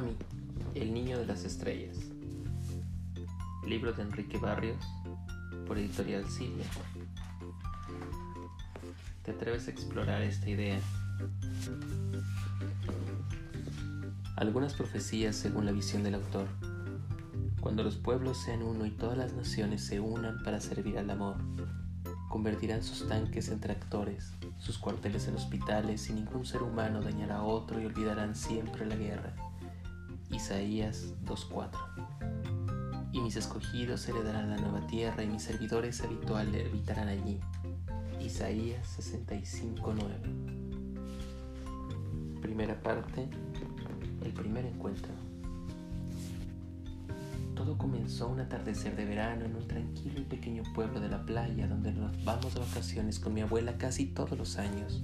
Mami, el niño de las estrellas. Libro de Enrique Barrios, por editorial Silvia. ¿Te atreves a explorar esta idea? Algunas profecías según la visión del autor. Cuando los pueblos sean uno y todas las naciones se unan para servir al amor, convertirán sus tanques en tractores, sus cuarteles en hospitales y ningún ser humano dañará a otro y olvidarán siempre la guerra. Isaías 2.4 Y mis escogidos heredarán la nueva tierra y mis servidores habituales habitarán allí. Isaías 65.9 Primera parte, el primer encuentro. Todo comenzó un atardecer de verano en un tranquilo y pequeño pueblo de la playa donde nos vamos de vacaciones con mi abuela casi todos los años.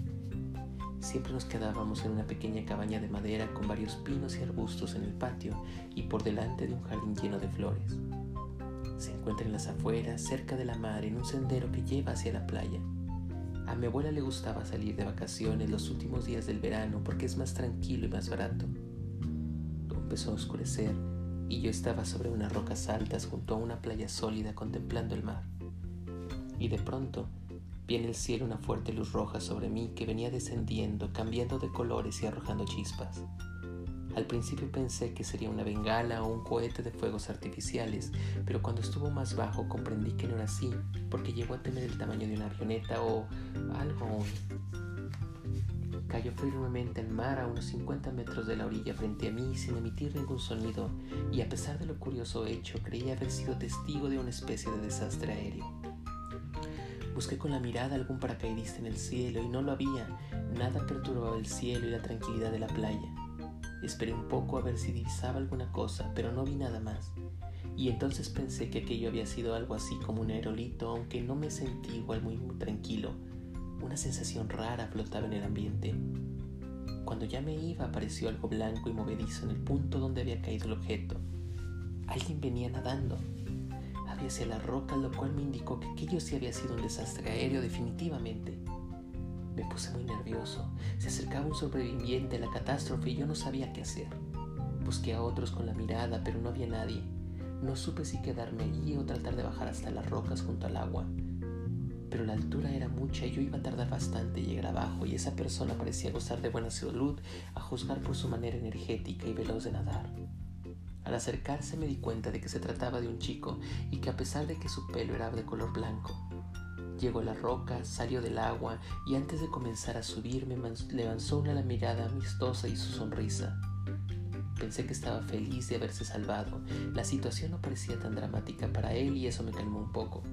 Siempre nos quedábamos en una pequeña cabaña de madera con varios pinos y arbustos en el patio y por delante de un jardín lleno de flores. Se encuentra en las afueras, cerca de la mar, en un sendero que lleva hacia la playa. A mi abuela le gustaba salir de vacaciones los últimos días del verano porque es más tranquilo y más barato. Empezó a oscurecer y yo estaba sobre unas rocas altas junto a una playa sólida contemplando el mar. Y de pronto vi en el cielo una fuerte luz roja sobre mí que venía descendiendo, cambiando de colores y arrojando chispas. Al principio pensé que sería una bengala o un cohete de fuegos artificiales, pero cuando estuvo más bajo comprendí que no era así, porque llegó a tener el tamaño de una avioneta o algo. Cayó firmemente al mar a unos 50 metros de la orilla frente a mí sin emitir ningún sonido y a pesar de lo curioso hecho creía haber sido testigo de una especie de desastre aéreo. Busqué con la mirada algún paracaidista en el cielo y no lo había. Nada perturbaba el cielo y la tranquilidad de la playa. Esperé un poco a ver si divisaba alguna cosa, pero no vi nada más. Y entonces pensé que aquello había sido algo así como un aerolito, aunque no me sentí igual muy, muy tranquilo una sensación rara flotaba en el ambiente. Cuando ya me iba apareció algo blanco y movedizo en el punto donde había caído el objeto. Alguien venía nadando. Hacia la roca, lo cual me indicó que aquello sí había sido un desastre aéreo definitivamente. Me puse muy nervioso. Se acercaba un sobreviviente a la catástrofe y yo no sabía qué hacer. Busqué a otros con la mirada, pero no había nadie. No supe si quedarme allí o tratar de bajar hasta las rocas junto al agua pero la altura era mucha y yo iba a tardar bastante en llegar abajo y esa persona parecía gozar de buena salud a juzgar por su manera energética y veloz de nadar. Al acercarse me di cuenta de que se trataba de un chico y que a pesar de que su pelo era de color blanco, llegó a la roca, salió del agua y antes de comenzar a subir me lanzó una mirada amistosa y su sonrisa. Pensé que estaba feliz de haberse salvado. La situación no parecía tan dramática para él y eso me calmó un poco.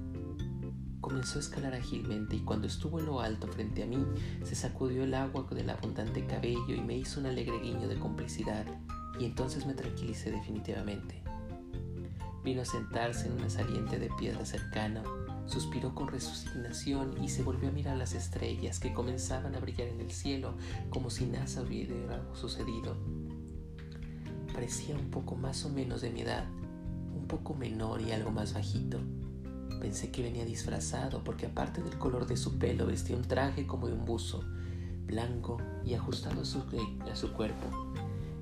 Comenzó a escalar ágilmente y cuando estuvo en lo alto frente a mí, se sacudió el agua del abundante cabello y me hizo un alegre guiño de complicidad, y entonces me tranquilicé definitivamente. Vino a sentarse en una saliente de piedra cercana, suspiró con resignación y se volvió a mirar las estrellas que comenzaban a brillar en el cielo como si nada hubiera sucedido. Parecía un poco más o menos de mi edad, un poco menor y algo más bajito. Pensé que venía disfrazado porque aparte del color de su pelo vestía un traje como de un buzo, blanco y ajustado a su, a su cuerpo,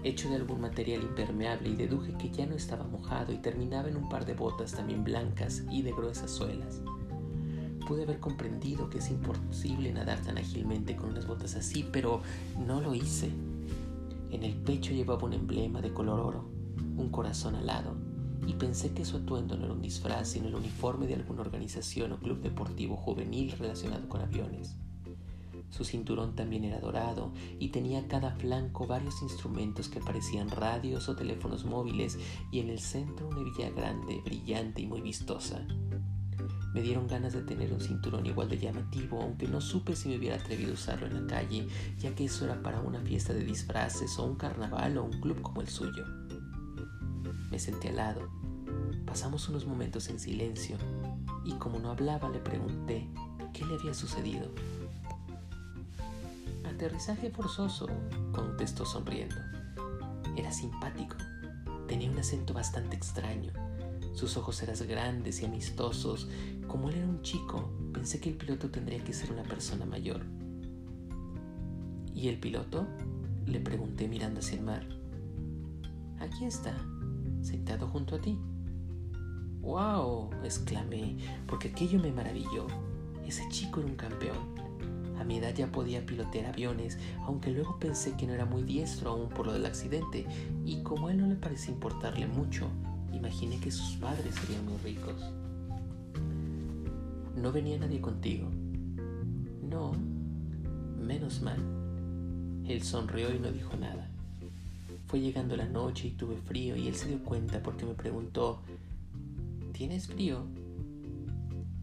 hecho de algún material impermeable y deduje que ya no estaba mojado y terminaba en un par de botas también blancas y de gruesas suelas. Pude haber comprendido que es imposible nadar tan ágilmente con unas botas así, pero no lo hice. En el pecho llevaba un emblema de color oro, un corazón alado y pensé que su atuendo no era un disfraz, sino el uniforme de alguna organización o club deportivo juvenil relacionado con aviones. Su cinturón también era dorado y tenía a cada flanco varios instrumentos que parecían radios o teléfonos móviles y en el centro una hebilla grande, brillante y muy vistosa. Me dieron ganas de tener un cinturón igual de llamativo, aunque no supe si me hubiera atrevido a usarlo en la calle, ya que eso era para una fiesta de disfraces o un carnaval o un club como el suyo. Me senté al lado. Pasamos unos momentos en silencio y como no hablaba le pregunté qué le había sucedido. Aterrizaje forzoso, contestó sonriendo. Era simpático. Tenía un acento bastante extraño. Sus ojos eran grandes y amistosos. Como él era un chico, pensé que el piloto tendría que ser una persona mayor. ¿Y el piloto? Le pregunté mirando hacia el mar. Aquí está, sentado junto a ti. ¡Wow! exclamé, porque aquello me maravilló. Ese chico era un campeón. A mi edad ya podía pilotear aviones, aunque luego pensé que no era muy diestro aún por lo del accidente, y como a él no le parecía importarle mucho, imaginé que sus padres serían muy ricos. ¿No venía nadie contigo? No, menos mal. Él sonrió y no dijo nada. Fue llegando la noche y tuve frío y él se dio cuenta porque me preguntó, ¿tienes frío?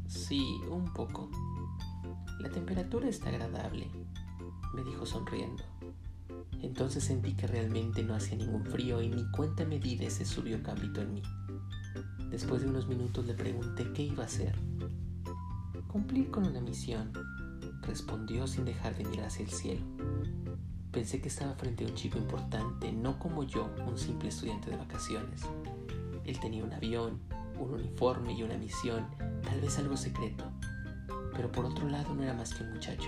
Sí, un poco. La temperatura está agradable, me dijo sonriendo. Entonces sentí que realmente no hacía ningún frío y ni cuenta me di de ese subió cámbito en mí. Después de unos minutos le pregunté qué iba a hacer. Cumplir con una misión, respondió sin dejar de mirar hacia el cielo. Pensé que estaba frente a un chico importante, no como yo, un simple estudiante de vacaciones. Él tenía un avión, un uniforme y una misión, tal vez algo secreto, pero por otro lado no era más que un muchacho.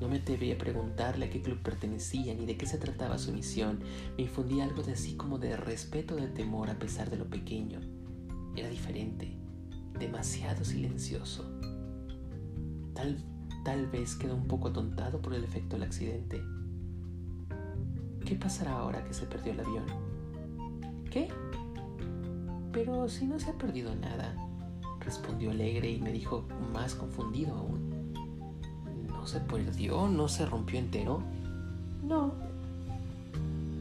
No me atreví a preguntarle a qué club pertenecía ni de qué se trataba su misión. Me infundía algo de así como de respeto de temor a pesar de lo pequeño. Era diferente, demasiado silencioso. Tal, tal vez quedó un poco atontado por el efecto del accidente. ¿Qué pasará ahora que se perdió el avión? ¿Qué? Pero si no se ha perdido nada, respondió alegre y me dijo más confundido aún. ¿No se perdió? ¿No se rompió entero? No.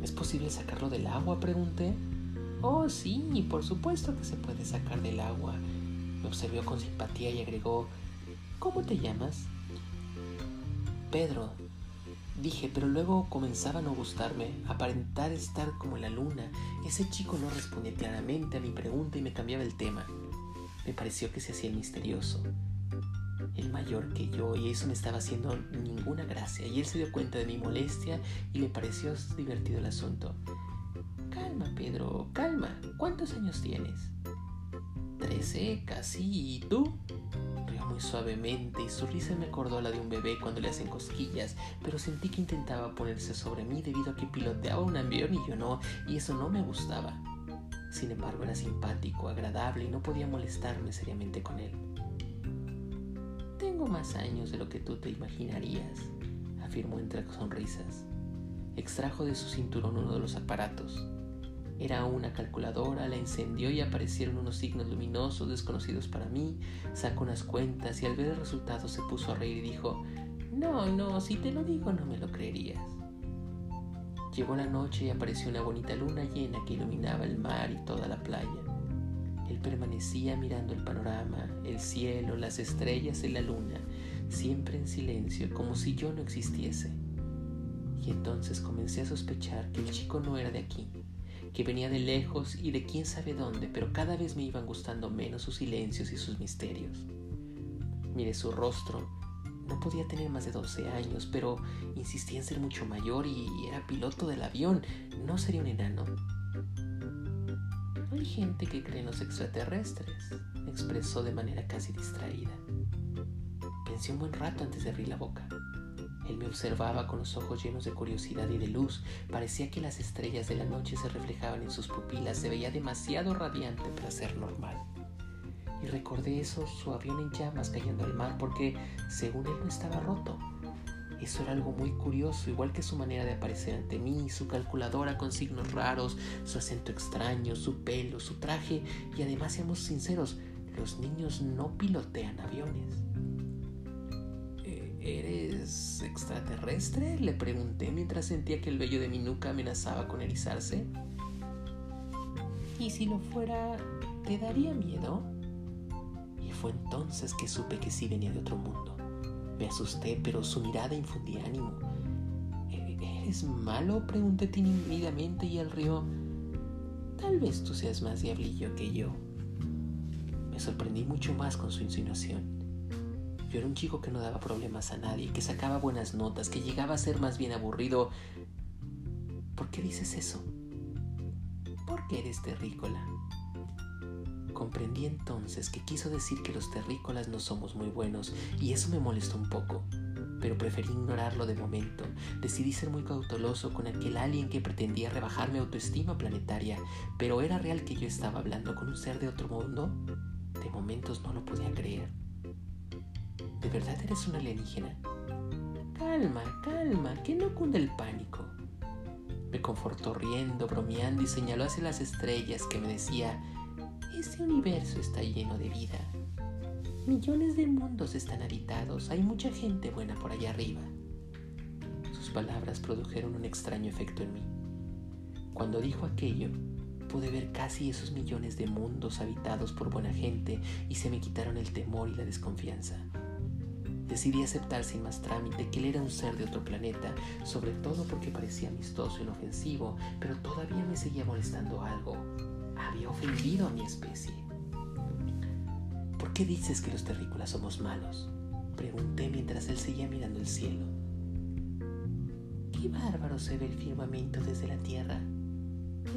¿Es posible sacarlo del agua? pregunté. Oh, sí, por supuesto que se puede sacar del agua. Me observó con simpatía y agregó, ¿Cómo te llamas? Pedro, dije, pero luego comenzaba a no gustarme, aparentar estar como la luna. Ese chico no respondía claramente a mi pregunta y me cambiaba el tema me pareció que se hacía misterioso, el mayor que yo, y eso me estaba haciendo ninguna gracia. Y él se dio cuenta de mi molestia y le pareció divertido el asunto. Calma, Pedro, calma. ¿Cuántos años tienes? Trece, casi. ¿Y tú? Rió muy suavemente y su risa me acordó la de un bebé cuando le hacen cosquillas, pero sentí que intentaba ponerse sobre mí debido a que piloteaba un avión y yo no, y eso no me gustaba. Sin embargo, era simpático, agradable y no podía molestarme seriamente con él. Tengo más años de lo que tú te imaginarías, afirmó entre sonrisas. Extrajo de su cinturón uno de los aparatos. Era una calculadora, la encendió y aparecieron unos signos luminosos desconocidos para mí. Sacó unas cuentas y al ver el resultado se puso a reír y dijo, No, no, si te lo digo no me lo creerías. Llegó la noche y apareció una bonita luna llena que iluminaba el mar y toda la playa. Él permanecía mirando el panorama, el cielo, las estrellas y la luna, siempre en silencio, como si yo no existiese. Y entonces comencé a sospechar que el chico no era de aquí, que venía de lejos y de quién sabe dónde, pero cada vez me iban gustando menos sus silencios y sus misterios. Miré su rostro no podía tener más de 12 años, pero insistía en ser mucho mayor y era piloto del avión. No sería un enano. Hay gente que cree en los extraterrestres, expresó de manera casi distraída. Pensé un buen rato antes de abrir la boca. Él me observaba con los ojos llenos de curiosidad y de luz. Parecía que las estrellas de la noche se reflejaban en sus pupilas. Se veía demasiado radiante para ser normal y recordé eso, su avión en llamas cayendo al mar, porque según él no estaba roto. Eso era algo muy curioso, igual que su manera de aparecer ante mí, su calculadora con signos raros, su acento extraño, su pelo, su traje, y además seamos sinceros, los niños no pilotean aviones. ¿E-, ¿Eres extraterrestre? Le pregunté mientras sentía que el vello de mi nuca amenazaba con erizarse. ¿Y si lo fuera, te daría miedo? Fue entonces que supe que sí venía de otro mundo. Me asusté, pero su mirada infundía ánimo. ¿E-, ¿Eres malo? Pregunté tímidamente y él rió. Tal vez tú seas más diablillo que yo. Me sorprendí mucho más con su insinuación. Yo era un chico que no daba problemas a nadie, que sacaba buenas notas, que llegaba a ser más bien aburrido. ¿Por qué dices eso? ¿Por qué eres terrícola? Comprendí entonces que quiso decir que los terrícolas no somos muy buenos y eso me molestó un poco. pero preferí ignorarlo de momento. Decidí ser muy cauteloso con aquel alien que pretendía rebajar mi autoestima planetaria, pero ¿era real que yo estaba hablando con un ser de otro mundo? De momentos no lo podía creer. ¿De verdad eres un alienígena? Calma, calma, que no cunde el pánico. Me confortó riendo, bromeando y señaló hacia las estrellas que me decía, este universo está lleno de vida. Millones de mundos están habitados, hay mucha gente buena por allá arriba. Sus palabras produjeron un extraño efecto en mí. Cuando dijo aquello, pude ver casi esos millones de mundos habitados por buena gente y se me quitaron el temor y la desconfianza. Decidí aceptar sin más trámite que él era un ser de otro planeta, sobre todo porque parecía amistoso inofensivo, pero todavía me seguía molestando algo. Había ofendido a mi especie. ¿Por qué dices que los terrícolas somos malos? Pregunté mientras él seguía mirando el cielo. Qué bárbaro se ve el firmamento desde la Tierra.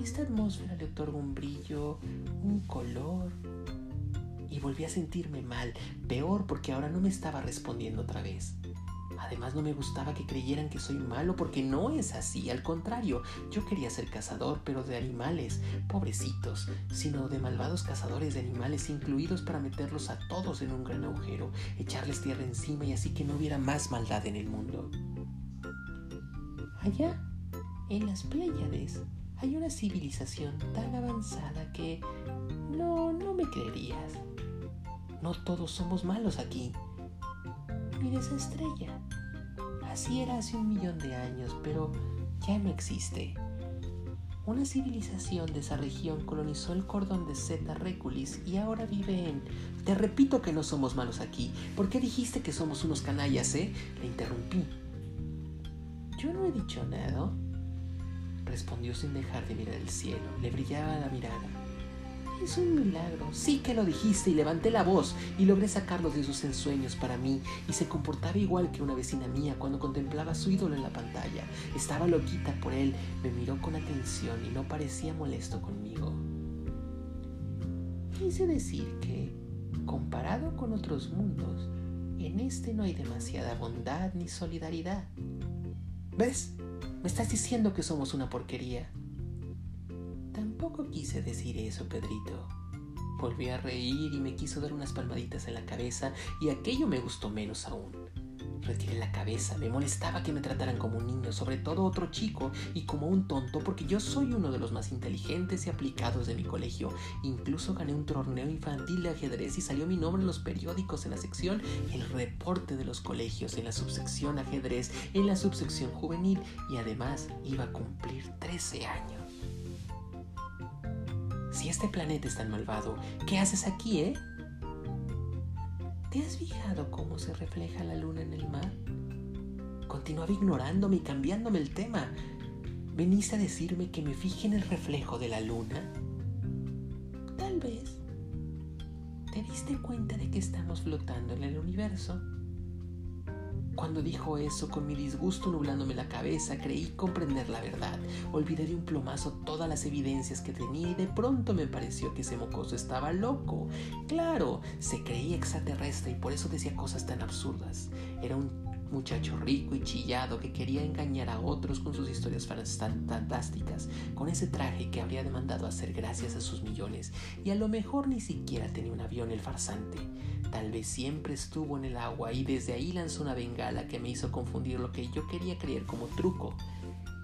Esta atmósfera le otorga un brillo, un color. Y volví a sentirme mal, peor porque ahora no me estaba respondiendo otra vez. Además no me gustaba que creyeran que soy malo porque no es así, al contrario, yo quería ser cazador, pero de animales, pobrecitos, sino de malvados cazadores de animales incluidos para meterlos a todos en un gran agujero, echarles tierra encima y así que no hubiera más maldad en el mundo. Allá, en las Pléyades, hay una civilización tan avanzada que no, no me creerías. No todos somos malos aquí. Mira esa estrella. Así era hace un millón de años, pero ya no existe. Una civilización de esa región colonizó el cordón de Zeta Reculis y ahora vive en... Te repito que no somos malos aquí. ¿Por qué dijiste que somos unos canallas, eh? Le interrumpí. Yo no he dicho nada. Respondió sin dejar de mirar el cielo. Le brillaba la mirada. Es un milagro. Sí que lo dijiste y levanté la voz y logré sacarlo de sus ensueños para mí y se comportaba igual que una vecina mía cuando contemplaba a su ídolo en la pantalla. Estaba loquita por él, me miró con atención y no parecía molesto conmigo. Quise decir que, comparado con otros mundos, en este no hay demasiada bondad ni solidaridad. ¿Ves? Me estás diciendo que somos una porquería. Tampoco quise decir eso, Pedrito. Volví a reír y me quiso dar unas palmaditas en la cabeza y aquello me gustó menos aún. Retiré la cabeza, me molestaba que me trataran como un niño, sobre todo otro chico, y como un tonto, porque yo soy uno de los más inteligentes y aplicados de mi colegio. Incluso gané un torneo infantil de ajedrez y salió mi nombre en los periódicos en la sección El reporte de los colegios, en la subsección ajedrez, en la subsección juvenil, y además iba a cumplir 13 años. Si este planeta es tan malvado, ¿qué haces aquí, eh? ¿Te has fijado cómo se refleja la luna en el mar? Continuaba ignorándome y cambiándome el tema. ¿Veniste a decirme que me fije en el reflejo de la luna? Tal vez. ¿Te diste cuenta de que estamos flotando en el universo? Cuando dijo eso, con mi disgusto nublándome la cabeza, creí comprender la verdad. Olvidé de un plomazo todas las evidencias que tenía y de pronto me pareció que ese mocoso estaba loco. Claro, se creía extraterrestre y por eso decía cosas tan absurdas. Era un muchacho rico y chillado que quería engañar a otros con sus historias fantásticas, con ese traje que habría demandado hacer gracias a sus millones, y a lo mejor ni siquiera tenía un avión el farsante. Tal vez siempre estuvo en el agua y desde ahí lanzó una bengala que me hizo confundir lo que yo quería creer como truco.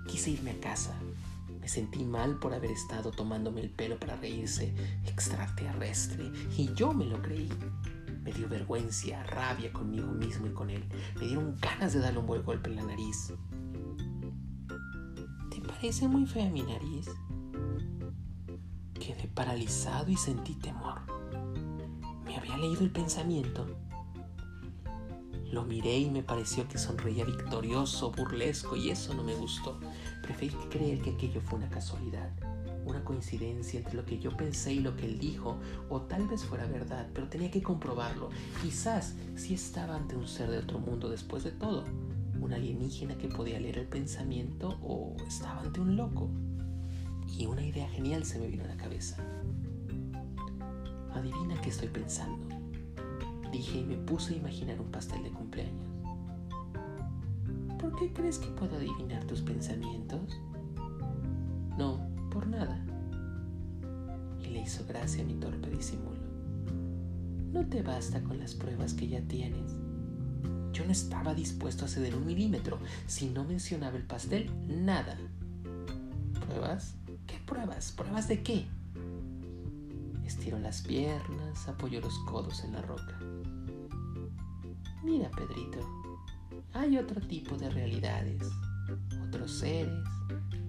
Quise irme a casa. Me sentí mal por haber estado tomándome el pelo para reírse extraterrestre y yo me lo creí. Me dio vergüenza, rabia conmigo mismo y con él. Me dieron ganas de darle un buen golpe en la nariz. ¿Te parece muy fea mi nariz? Quedé paralizado y sentí temor. Me había leído el pensamiento. Lo miré y me pareció que sonreía victorioso, burlesco, y eso no me gustó. Preferí creer que aquello fue una casualidad una coincidencia entre lo que yo pensé y lo que él dijo, o tal vez fuera verdad, pero tenía que comprobarlo. Quizás si estaba ante un ser de otro mundo después de todo, un alienígena que podía leer el pensamiento o estaba ante un loco. Y una idea genial se me vino a la cabeza. Adivina qué estoy pensando. Dije y me puse a imaginar un pastel de cumpleaños. ¿Por qué crees que puedo adivinar tus pensamientos? No, nada. Y le hizo gracia mi torpe disimulo. No te basta con las pruebas que ya tienes. Yo no estaba dispuesto a ceder un milímetro. Si no mencionaba el pastel, nada. ¿Pruebas? ¿Qué pruebas? ¿Pruebas de qué? Estiró las piernas, apoyó los codos en la roca. Mira, Pedrito, hay otro tipo de realidades, otros seres,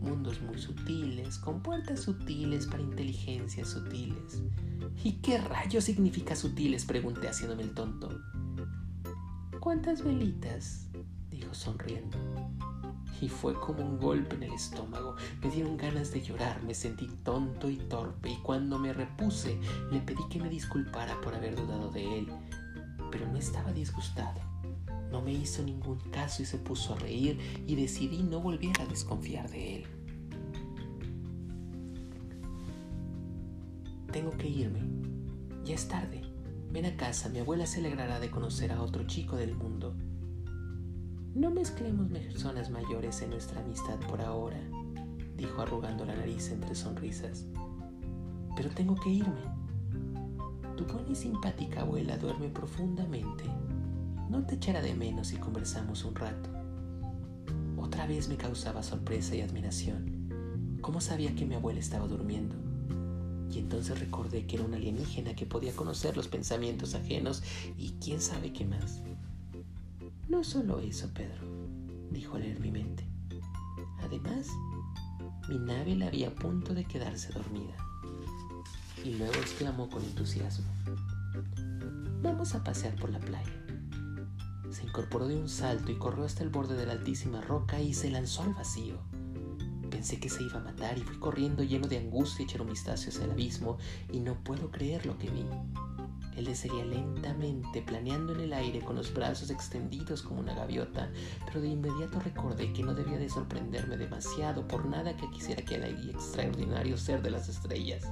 mundos muy sutiles, con puertas sutiles para inteligencias sutiles. ¿Y qué rayos significa sutiles? pregunté haciéndome el tonto. ¿Cuántas velitas? dijo sonriendo. Y fue como un golpe en el estómago. Me dieron ganas de llorar, me sentí tonto y torpe y cuando me repuse le pedí que me disculpara por haber dudado de él. Pero no estaba disgustado. No me hizo ningún caso y se puso a reír y decidí no volver a desconfiar de él. Tengo que irme. Ya es tarde. Ven a casa, mi abuela se alegrará de conocer a otro chico del mundo. No mezclemos personas mayores en nuestra amistad por ahora, dijo arrugando la nariz entre sonrisas. Pero tengo que irme. Tu buena y simpática abuela duerme profundamente no te echará de menos si conversamos un rato. Otra vez me causaba sorpresa y admiración. ¿Cómo sabía que mi abuela estaba durmiendo? Y entonces recordé que era una alienígena que podía conocer los pensamientos ajenos y quién sabe qué más. No solo eso, Pedro, dijo leer mi mente. Además, mi nave la había a punto de quedarse dormida. Y luego exclamó con entusiasmo, vamos a pasear por la playa. Se incorporó de un salto y corrió hasta el borde de la altísima roca y se lanzó al vacío. Pensé que se iba a matar y fui corriendo lleno de angustia y echar vistazo hacia el abismo y no puedo creer lo que vi. Él descendía lentamente, planeando en el aire con los brazos extendidos como una gaviota, pero de inmediato recordé que no debía de sorprenderme demasiado por nada que quisiera que el extraordinario ser de las estrellas.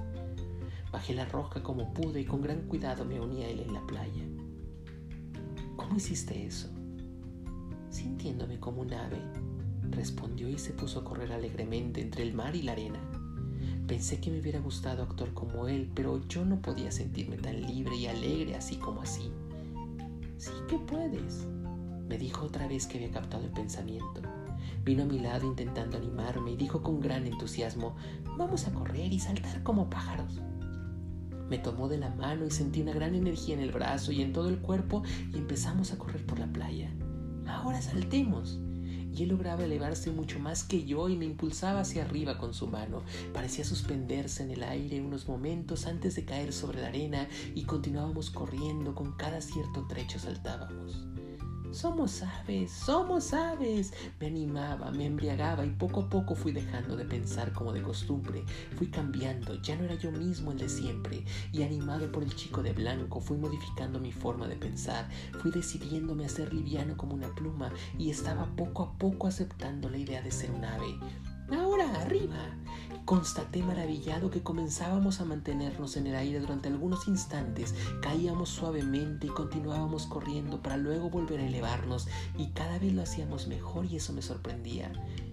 Bajé la roca como pude y con gran cuidado me uní a él en la playa. ¿Cómo hiciste eso? Sintiéndome como un ave, respondió y se puso a correr alegremente entre el mar y la arena. Pensé que me hubiera gustado actuar como él, pero yo no podía sentirme tan libre y alegre así como así. Sí que puedes, me dijo otra vez que había captado el pensamiento. Vino a mi lado intentando animarme y dijo con gran entusiasmo, vamos a correr y saltar como pájaros. Me tomó de la mano y sentí una gran energía en el brazo y en todo el cuerpo y empezamos a correr por la playa. Ahora saltemos. Y él lograba elevarse mucho más que yo y me impulsaba hacia arriba con su mano. Parecía suspenderse en el aire unos momentos antes de caer sobre la arena y continuábamos corriendo, con cada cierto trecho saltábamos. Somos aves, somos aves. Me animaba, me embriagaba y poco a poco fui dejando de pensar como de costumbre. Fui cambiando, ya no era yo mismo el de siempre. Y animado por el chico de blanco, fui modificando mi forma de pensar. Fui decidiéndome a ser liviano como una pluma y estaba poco a poco aceptando la idea de ser un ave. Ahora, arriba. Constaté maravillado que comenzábamos a mantenernos en el aire durante algunos instantes, caíamos suavemente y continuábamos corriendo para luego volver a elevarnos y cada vez lo hacíamos mejor y eso me sorprendía.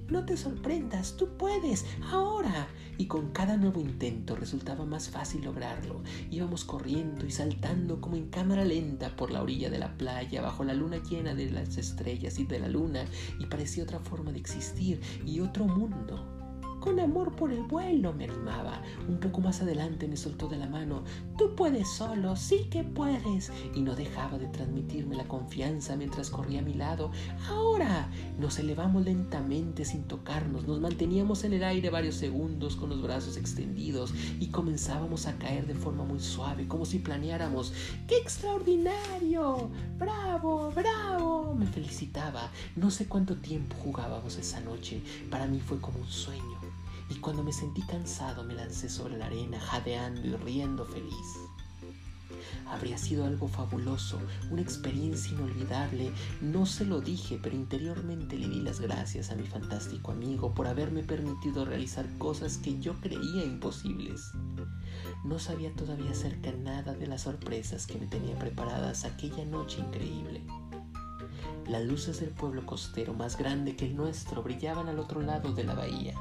No te sorprendas, tú puedes, ahora. Y con cada nuevo intento resultaba más fácil lograrlo. Íbamos corriendo y saltando como en cámara lenta por la orilla de la playa, bajo la luna llena de las estrellas y de la luna, y parecía otra forma de existir y otro mundo. Con amor por el vuelo me animaba. Un poco más adelante me soltó de la mano. Tú puedes solo, sí que puedes. Y no dejaba de transmitirme la confianza mientras corría a mi lado. Ahora nos elevamos lentamente sin tocarnos. Nos manteníamos en el aire varios segundos con los brazos extendidos y comenzábamos a caer de forma muy suave, como si planeáramos. ¡Qué extraordinario! ¡Bravo! ¡Bravo! Me felicitaba. No sé cuánto tiempo jugábamos esa noche. Para mí fue como un sueño y cuando me sentí cansado me lancé sobre la arena, jadeando y riendo feliz. Habría sido algo fabuloso, una experiencia inolvidable. No se lo dije, pero interiormente le di las gracias a mi fantástico amigo por haberme permitido realizar cosas que yo creía imposibles. No sabía todavía acerca nada de las sorpresas que me tenía preparadas aquella noche increíble. Las luces del pueblo costero, más grande que el nuestro, brillaban al otro lado de la bahía.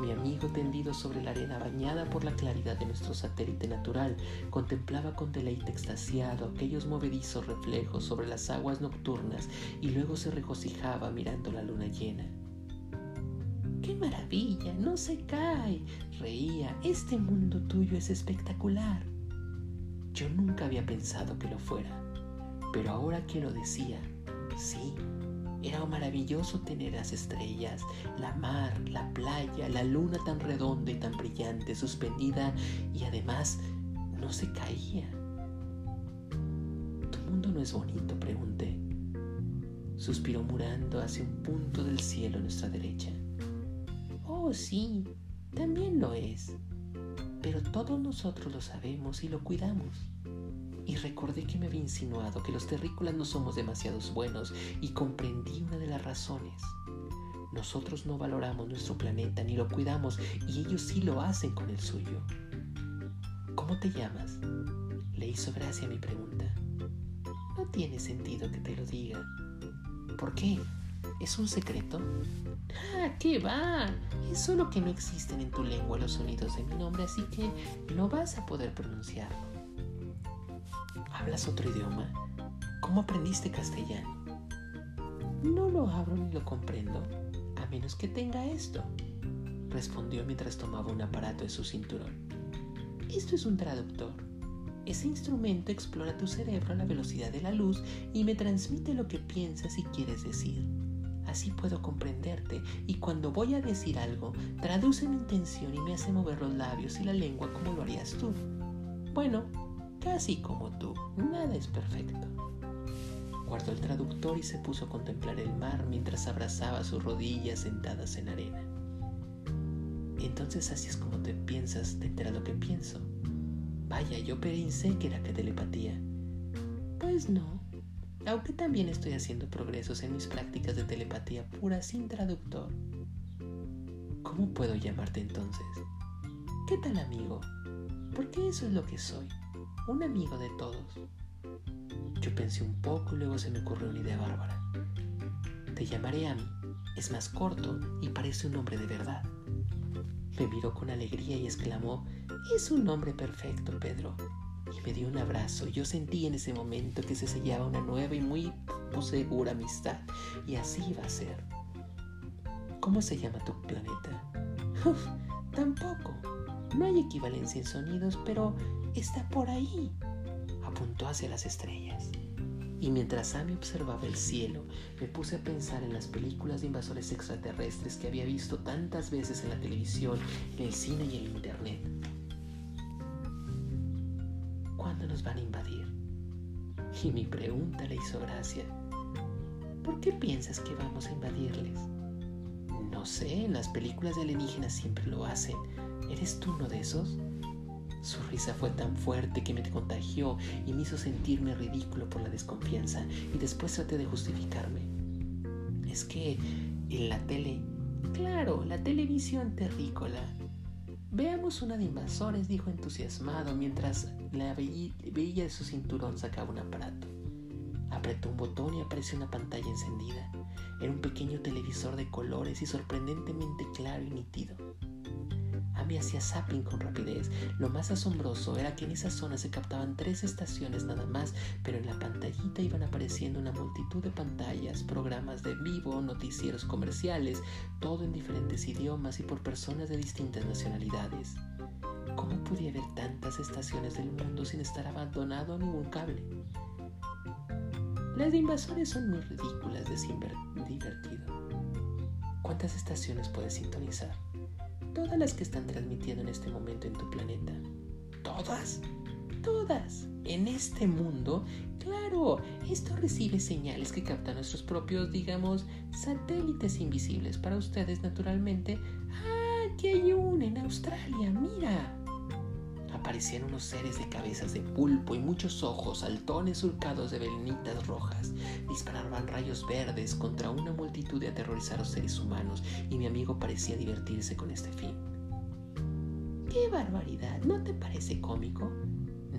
Mi amigo tendido sobre la arena bañada por la claridad de nuestro satélite natural contemplaba con deleite extasiado aquellos movedizos reflejos sobre las aguas nocturnas y luego se regocijaba mirando la luna llena. ¡Qué maravilla! ¡No se cae! Reía. Este mundo tuyo es espectacular. Yo nunca había pensado que lo fuera, pero ahora que lo decía, sí, era maravilloso tener las estrellas, la mar, la playa, la luna tan redonda y tan brillante, suspendida y además no se caía. ¿Tu mundo no es bonito? pregunté. Suspiró murando hacia un punto del cielo a nuestra derecha. Oh, sí, también lo es. Pero todos nosotros lo sabemos y lo cuidamos y recordé que me había insinuado que los terrícolas no somos demasiados buenos y comprendí una de las razones. Nosotros no valoramos nuestro planeta ni lo cuidamos y ellos sí lo hacen con el suyo. ¿Cómo te llamas? Le hizo gracia mi pregunta. No tiene sentido que te lo diga. ¿Por qué? ¿Es un secreto? Ah, ¿qué va? Es solo que no existen en tu lengua los sonidos de mi nombre, así que no vas a poder pronunciarlo. ¿Hablas otro idioma? ¿Cómo aprendiste castellano? No lo hablo ni lo comprendo, a menos que tenga esto, respondió mientras tomaba un aparato de su cinturón. Esto es un traductor. Ese instrumento explora tu cerebro a la velocidad de la luz y me transmite lo que piensas y quieres decir. Así puedo comprenderte y cuando voy a decir algo, traduce mi intención y me hace mover los labios y la lengua como lo harías tú. Bueno, casi como tú, nada es perfecto. Guardó el traductor y se puso a contemplar el mar mientras abrazaba sus rodillas sentadas en arena. Entonces así es como te piensas de enterar lo que pienso. Vaya, yo pensé que era que telepatía. Pues no, aunque también estoy haciendo progresos en mis prácticas de telepatía pura sin traductor. ¿Cómo puedo llamarte entonces? ¿Qué tal amigo? Porque eso es lo que soy un amigo de todos. Yo pensé un poco y luego se me ocurrió una idea bárbara. Te llamaré Ami, es más corto y parece un nombre de verdad. Me miró con alegría y exclamó, es un nombre perfecto, Pedro. Y me dio un abrazo. Yo sentí en ese momento que se sellaba una nueva y muy segura amistad. Y así iba a ser. ¿Cómo se llama tu planeta? Uf, tampoco. No hay equivalencia en sonidos, pero está por ahí. Apuntó hacia las estrellas. Y mientras Amy observaba el cielo, me puse a pensar en las películas de invasores extraterrestres que había visto tantas veces en la televisión, en el cine y en internet. ¿Cuándo nos van a invadir? Y mi pregunta le hizo gracia. ¿Por qué piensas que vamos a invadirles? No sé, en las películas de alienígenas siempre lo hacen. ¿Eres tú uno de esos? Su risa fue tan fuerte que me contagió y me hizo sentirme ridículo por la desconfianza y después traté de justificarme. Es que en la tele, claro, la televisión terrícola. Veamos una de invasores, dijo entusiasmado mientras la veía de su cinturón sacaba un aparato. Apretó un botón y apareció una pantalla encendida. Era un pequeño televisor de colores y sorprendentemente claro y nítido me hacía zapping con rapidez. Lo más asombroso era que en esa zona se captaban tres estaciones nada más, pero en la pantallita iban apareciendo una multitud de pantallas, programas de vivo, noticieros comerciales, todo en diferentes idiomas y por personas de distintas nacionalidades. ¿Cómo podía haber tantas estaciones del mundo sin estar abandonado a ningún cable? Las de invasores son muy ridículas de divertido. ¿Cuántas estaciones puedes sintonizar? Todas las que están transmitiendo en este momento en tu planeta. ¿Todas? Todas. En este mundo, claro, esto recibe señales que captan nuestros propios, digamos, satélites invisibles para ustedes naturalmente. Ah, aquí hay uno en Australia, mira aparecían unos seres de cabezas de pulpo y muchos ojos, saltones surcados de venitas rojas. Disparaban rayos verdes contra una multitud de aterrorizados seres humanos y mi amigo parecía divertirse con este fin. ¡Qué barbaridad! ¿No te parece cómico?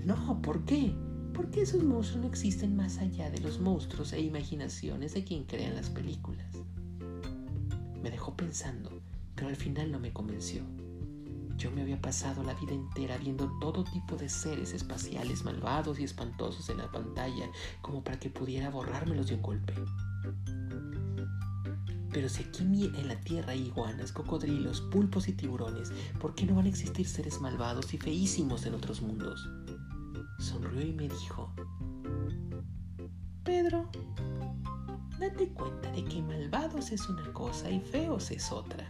No, ¿por qué? porque esos monstruos no existen más allá de los monstruos e imaginaciones de quien crean las películas. Me dejó pensando, pero al final no me convenció. Yo me había pasado la vida entera viendo todo tipo de seres espaciales malvados y espantosos en la pantalla como para que pudiera borrármelos de un golpe. Pero si aquí en la Tierra hay iguanas, cocodrilos, pulpos y tiburones, ¿por qué no van a existir seres malvados y feísimos en otros mundos? Sonrió y me dijo, Pedro, date cuenta de que malvados es una cosa y feos es otra.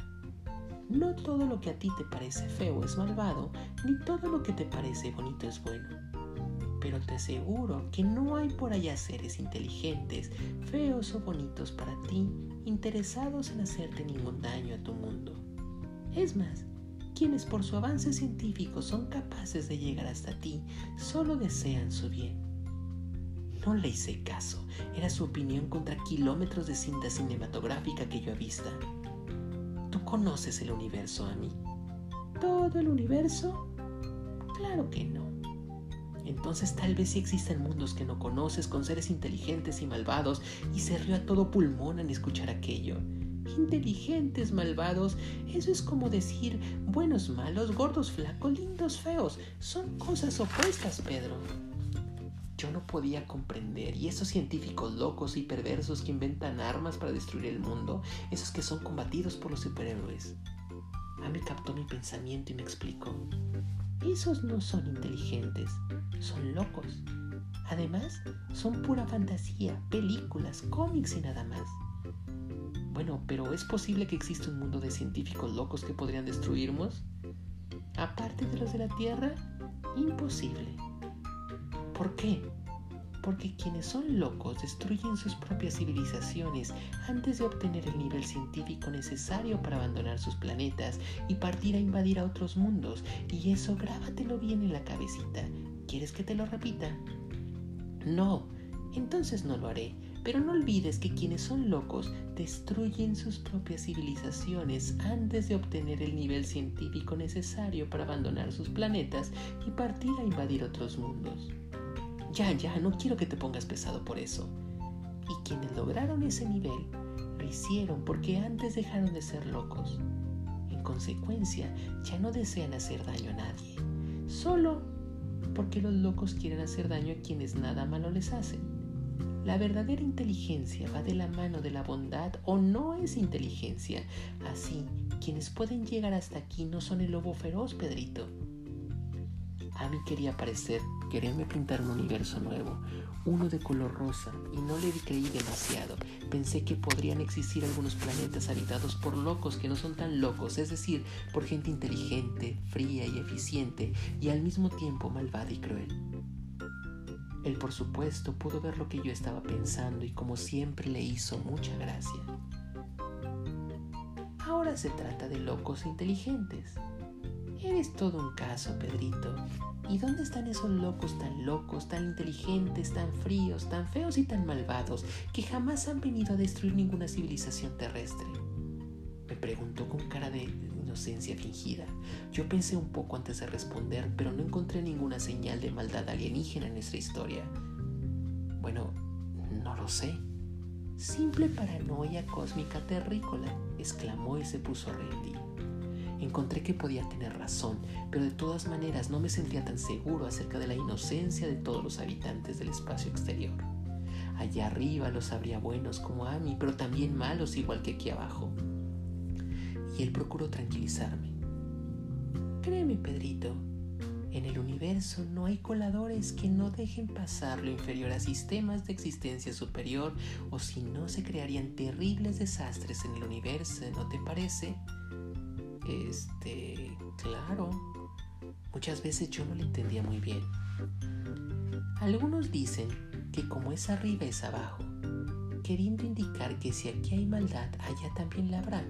No todo lo que a ti te parece feo es malvado, ni todo lo que te parece bonito es bueno. Pero te aseguro que no hay por allá seres inteligentes, feos o bonitos para ti, interesados en hacerte ningún daño a tu mundo. Es más, quienes por su avance científico son capaces de llegar hasta ti, solo desean su bien. No le hice caso, era su opinión contra kilómetros de cinta cinematográfica que yo he visto conoces el universo, a mí? ¿Todo el universo? Claro que no. Entonces tal vez sí existen mundos que no conoces con seres inteligentes y malvados y se rió a todo pulmón en escuchar aquello. Inteligentes, malvados, eso es como decir buenos, malos, gordos, flacos, lindos, feos. Son cosas opuestas, Pedro no podía comprender. Y esos científicos locos y perversos que inventan armas para destruir el mundo, esos que son combatidos por los superhéroes. A mí captó mi pensamiento y me explicó. Esos no son inteligentes, son locos. Además, son pura fantasía, películas, cómics y nada más. Bueno, pero ¿es posible que exista un mundo de científicos locos que podrían destruirnos? Aparte de los de la Tierra, imposible. ¿Por qué? Porque quienes son locos destruyen sus propias civilizaciones antes de obtener el nivel científico necesario para abandonar sus planetas y partir a invadir a otros mundos. Y eso grábatelo bien en la cabecita. ¿Quieres que te lo repita? No, entonces no lo haré. Pero no olvides que quienes son locos destruyen sus propias civilizaciones antes de obtener el nivel científico necesario para abandonar sus planetas y partir a invadir otros mundos. Ya, ya, no quiero que te pongas pesado por eso. Y quienes lograron ese nivel lo hicieron porque antes dejaron de ser locos. En consecuencia, ya no desean hacer daño a nadie. Solo porque los locos quieren hacer daño a quienes nada malo les hacen. La verdadera inteligencia va de la mano de la bondad o no es inteligencia. Así, quienes pueden llegar hasta aquí no son el lobo feroz, Pedrito a mí quería parecer, quererme pintar un universo nuevo, uno de color rosa, y no le creí demasiado. Pensé que podrían existir algunos planetas habitados por locos que no son tan locos, es decir, por gente inteligente, fría y eficiente, y al mismo tiempo malvada y cruel. Él, por supuesto, pudo ver lo que yo estaba pensando y como siempre le hizo mucha gracia. Ahora se trata de locos inteligentes. Eres todo un caso, Pedrito. ¿Y dónde están esos locos tan locos, tan inteligentes, tan fríos, tan feos y tan malvados que jamás han venido a destruir ninguna civilización terrestre? Me preguntó con cara de inocencia fingida. Yo pensé un poco antes de responder, pero no encontré ninguna señal de maldad alienígena en nuestra historia. Bueno, no lo sé. Simple paranoia cósmica terrícola, exclamó y se puso a rendir. Encontré que podía tener razón, pero de todas maneras no me sentía tan seguro acerca de la inocencia de todos los habitantes del espacio exterior. Allá arriba los habría buenos como a mí, pero también malos igual que aquí abajo. Y él procuró tranquilizarme. Créeme, Pedrito, en el universo no hay coladores que no dejen pasar lo inferior a sistemas de existencia superior o si no se crearían terribles desastres en el universo, ¿no te parece? Este, claro, muchas veces yo no lo entendía muy bien. Algunos dicen que como es arriba es abajo, queriendo indicar que si aquí hay maldad, allá también la habrá.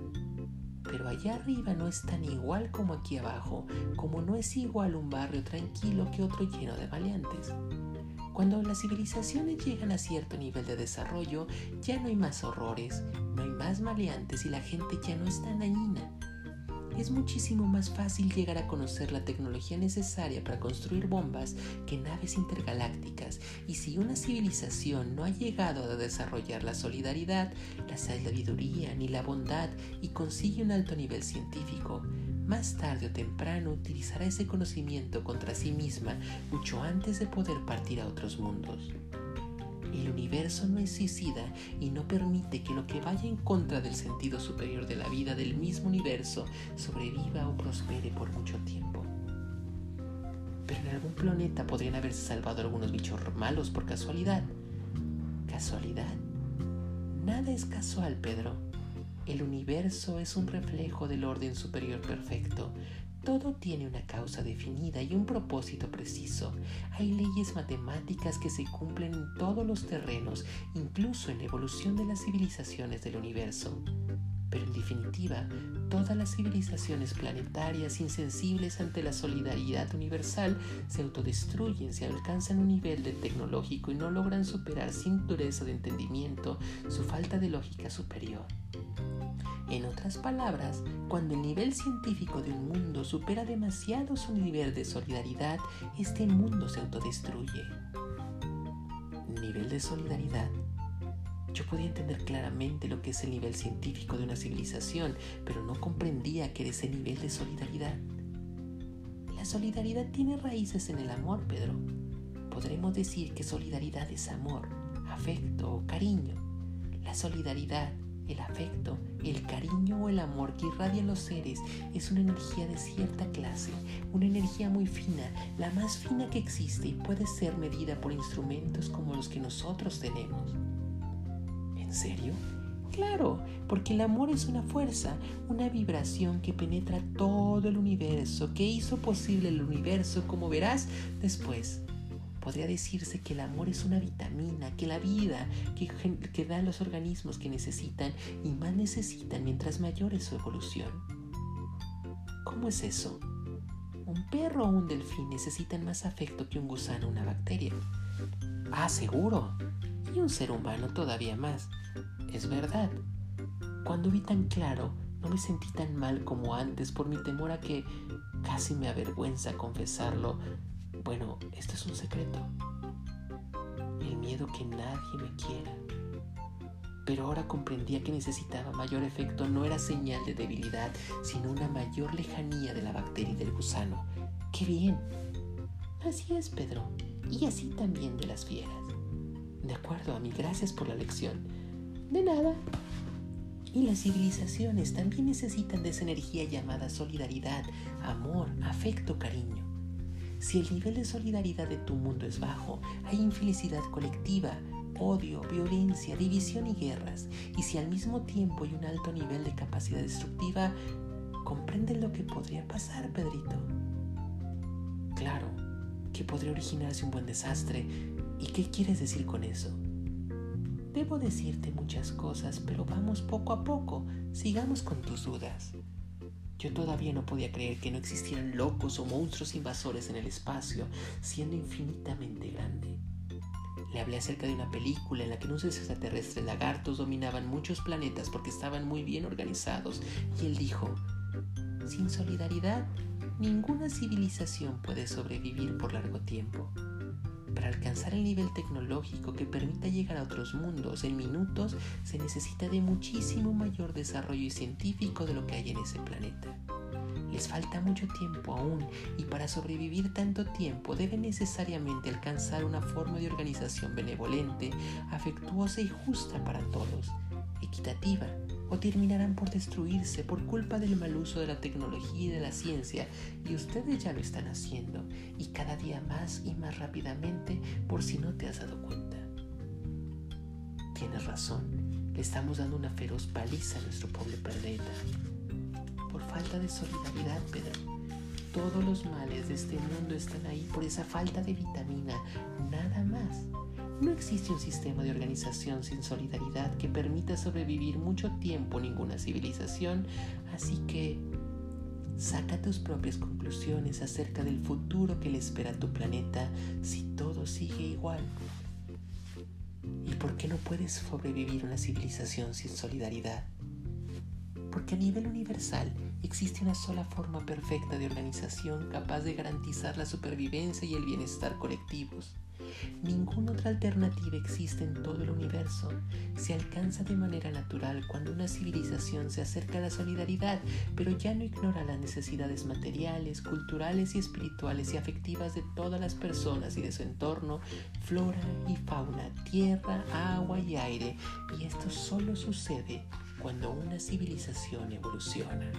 Pero allá arriba no es tan igual como aquí abajo, como no es igual un barrio tranquilo que otro lleno de maleantes. Cuando las civilizaciones llegan a cierto nivel de desarrollo, ya no hay más horrores, no hay más maleantes y la gente ya no es tan dañina es muchísimo más fácil llegar a conocer la tecnología necesaria para construir bombas que naves intergalácticas y si una civilización no ha llegado a desarrollar la solidaridad, la sabiduría ni la bondad y consigue un alto nivel científico, más tarde o temprano utilizará ese conocimiento contra sí misma mucho antes de poder partir a otros mundos. El universo no es suicida y no permite que lo que vaya en contra del sentido superior de la vida del mismo universo sobreviva o prospere por mucho tiempo. Pero en algún planeta podrían haberse salvado algunos bichos malos por casualidad. ¿Casualidad? Nada es casual, Pedro. El universo es un reflejo del orden superior perfecto. Todo tiene una causa definida y un propósito preciso. Hay leyes matemáticas que se cumplen en todos los terrenos, incluso en la evolución de las civilizaciones del universo. Pero en definitiva, todas las civilizaciones planetarias insensibles ante la solidaridad universal se autodestruyen si alcanzan un nivel de tecnológico y no logran superar sin dureza de entendimiento su falta de lógica superior. En otras palabras, cuando el nivel científico de un mundo supera demasiado su nivel de solidaridad, este mundo se autodestruye. Nivel de solidaridad. Yo podía entender claramente lo que es el nivel científico de una civilización, pero no comprendía que era ese nivel de solidaridad. La solidaridad tiene raíces en el amor, Pedro. Podremos decir que solidaridad es amor, afecto o cariño. La solidaridad el afecto, el cariño o el amor que irradian los seres es una energía de cierta clase, una energía muy fina, la más fina que existe y puede ser medida por instrumentos como los que nosotros tenemos. ¿En serio? Claro, porque el amor es una fuerza, una vibración que penetra todo el universo, que hizo posible el universo, como verás después podría decirse que el amor es una vitamina, que la vida que, que da los organismos que necesitan y más necesitan mientras mayor es su evolución. ¿Cómo es eso? Un perro o un delfín necesitan más afecto que un gusano o una bacteria. Ah, seguro. Y un ser humano todavía más. Es verdad. Cuando vi tan claro, no me sentí tan mal como antes por mi temor a que, casi me avergüenza confesarlo, bueno, esto es un secreto. El miedo que nadie me quiera. Pero ahora comprendía que necesitaba mayor efecto no era señal de debilidad, sino una mayor lejanía de la bacteria y del gusano. ¡Qué bien! Así es, Pedro. Y así también de las fieras. De acuerdo, a mí, gracias por la lección. De nada. Y las civilizaciones también necesitan de esa energía llamada solidaridad, amor, afecto, cariño. Si el nivel de solidaridad de tu mundo es bajo, hay infelicidad colectiva, odio, violencia, división y guerras. Y si al mismo tiempo hay un alto nivel de capacidad destructiva, ¿comprenden lo que podría pasar, Pedrito? Claro, que podría originarse un buen desastre. ¿Y qué quieres decir con eso? Debo decirte muchas cosas, pero vamos poco a poco. Sigamos con tus dudas. Yo todavía no podía creer que no existieran locos o monstruos invasores en el espacio, siendo infinitamente grande. Le hablé acerca de una película en la que unos extraterrestres lagartos dominaban muchos planetas porque estaban muy bien organizados, y él dijo, sin solidaridad, ninguna civilización puede sobrevivir por largo tiempo. Para alcanzar el nivel tecnológico que permita llegar a otros mundos en minutos, se necesita de muchísimo mayor desarrollo científico de lo que hay en ese planeta. Les falta mucho tiempo aún y para sobrevivir tanto tiempo deben necesariamente alcanzar una forma de organización benevolente, afectuosa y justa para todos, equitativa, o terminarán por destruirse por culpa del mal uso de la tecnología y de la ciencia, y ustedes ya lo están haciendo, y cada día más y más rápidamente por si no te has dado cuenta. Tienes razón, le estamos dando una feroz paliza a nuestro pobre planeta. Por falta de solidaridad, Pedro. Todos los males de este mundo están ahí por esa falta de vitamina, nada más. No existe un sistema de organización sin solidaridad que permita sobrevivir mucho tiempo ninguna civilización, así que saca tus propias conclusiones acerca del futuro que le espera a tu planeta si todo sigue igual. ¿Y por qué no puedes sobrevivir una civilización sin solidaridad? porque a nivel universal existe una sola forma perfecta de organización capaz de garantizar la supervivencia y el bienestar colectivos. Ninguna otra alternativa existe en todo el universo. Se alcanza de manera natural cuando una civilización se acerca a la solidaridad, pero ya no ignora las necesidades materiales, culturales y espirituales y afectivas de todas las personas y de su entorno, flora y fauna, tierra, agua y aire. Y esto solo sucede cuando una civilización evoluciona.